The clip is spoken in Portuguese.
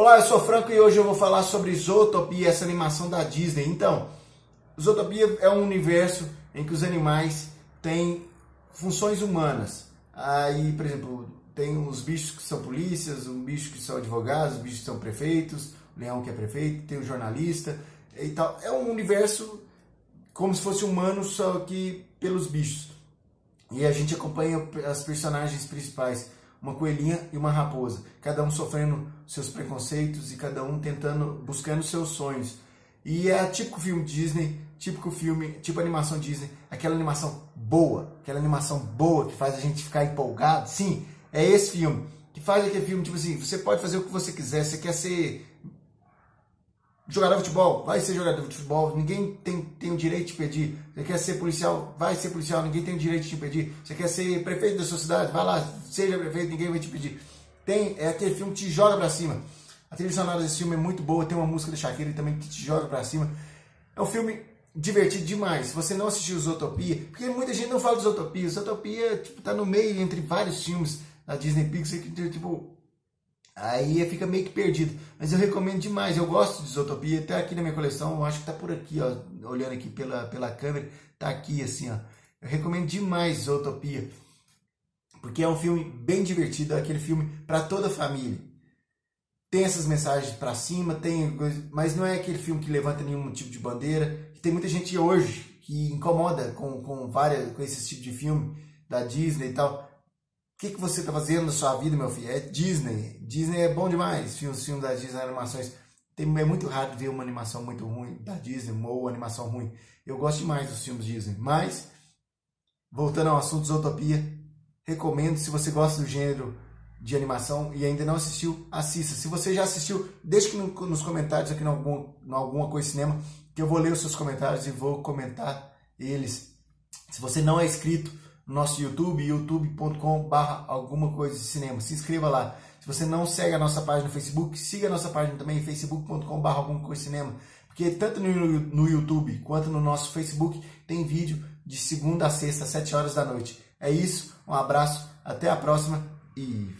Olá, eu sou Franco e hoje eu vou falar sobre Zootopia, essa animação da Disney. Então, Zootopia é um universo em que os animais têm funções humanas. Aí, por exemplo, tem os bichos que são polícias, os bichos que são advogados, os bichos que são prefeitos, o leão que é prefeito, tem o jornalista e tal. É um universo como se fosse humano, só que pelos bichos. E a gente acompanha as personagens principais uma coelhinha e uma raposa, cada um sofrendo seus preconceitos e cada um tentando, buscando seus sonhos. E é típico filme Disney, típico filme, tipo animação Disney, aquela animação boa, aquela animação boa que faz a gente ficar empolgado. Sim, é esse filme que faz aquele filme tipo assim, você pode fazer o que você quiser, você quer ser jogador de futebol, vai ser jogador de futebol, ninguém tem, tem o direito de pedir. Você quer ser policial, vai ser policial, ninguém tem o direito de pedir. Você quer ser prefeito da sua cidade, vai lá, seja prefeito, ninguém vai te pedir. Tem, é aquele filme que te joga pra cima. A trilha sonora desse filme é muito boa, tem uma música da Shakira também que te joga pra cima. É um filme divertido demais. Se você não assistiu Zootopia, porque muita gente não fala de Zootopia. Zootopia, tipo, tá no meio entre vários filmes da Disney Pixar que, tipo, Aí fica meio que perdido. Mas eu recomendo demais. Eu gosto de Zootopia. Até aqui na minha coleção, eu acho que tá por aqui, ó. Olhando aqui pela, pela câmera, tá aqui assim, ó. Eu recomendo demais Zootopia. Porque é um filme bem divertido, é aquele filme para toda a família. Tem essas mensagens para cima, tem, mas não é aquele filme que levanta nenhum tipo de bandeira. Tem muita gente hoje que incomoda com, com várias com esse tipo de filme da Disney e tal que, que você está fazendo na sua vida, meu filho? É Disney. Disney é bom demais. Filmes, filmes da Disney, animações. Tem, é muito raro ver uma animação muito ruim da Disney ou animação ruim. Eu gosto demais dos filmes Disney. Mas, voltando ao assunto Zootopia, recomendo se você gosta do gênero de animação e ainda não assistiu, assista. Se você já assistiu, deixe nos comentários, aqui no algum, alguma coisa cinema, que eu vou ler os seus comentários e vou comentar eles. Se você não é inscrito, nosso YouTube, youtube.com.br alguma coisa de cinema. Se inscreva lá. Se você não segue a nossa página no Facebook, siga a nossa página também, facebook.com.br alguma coisa de cinema. Porque tanto no, no YouTube quanto no nosso Facebook tem vídeo de segunda a sexta, às 7 horas da noite. É isso, um abraço, até a próxima e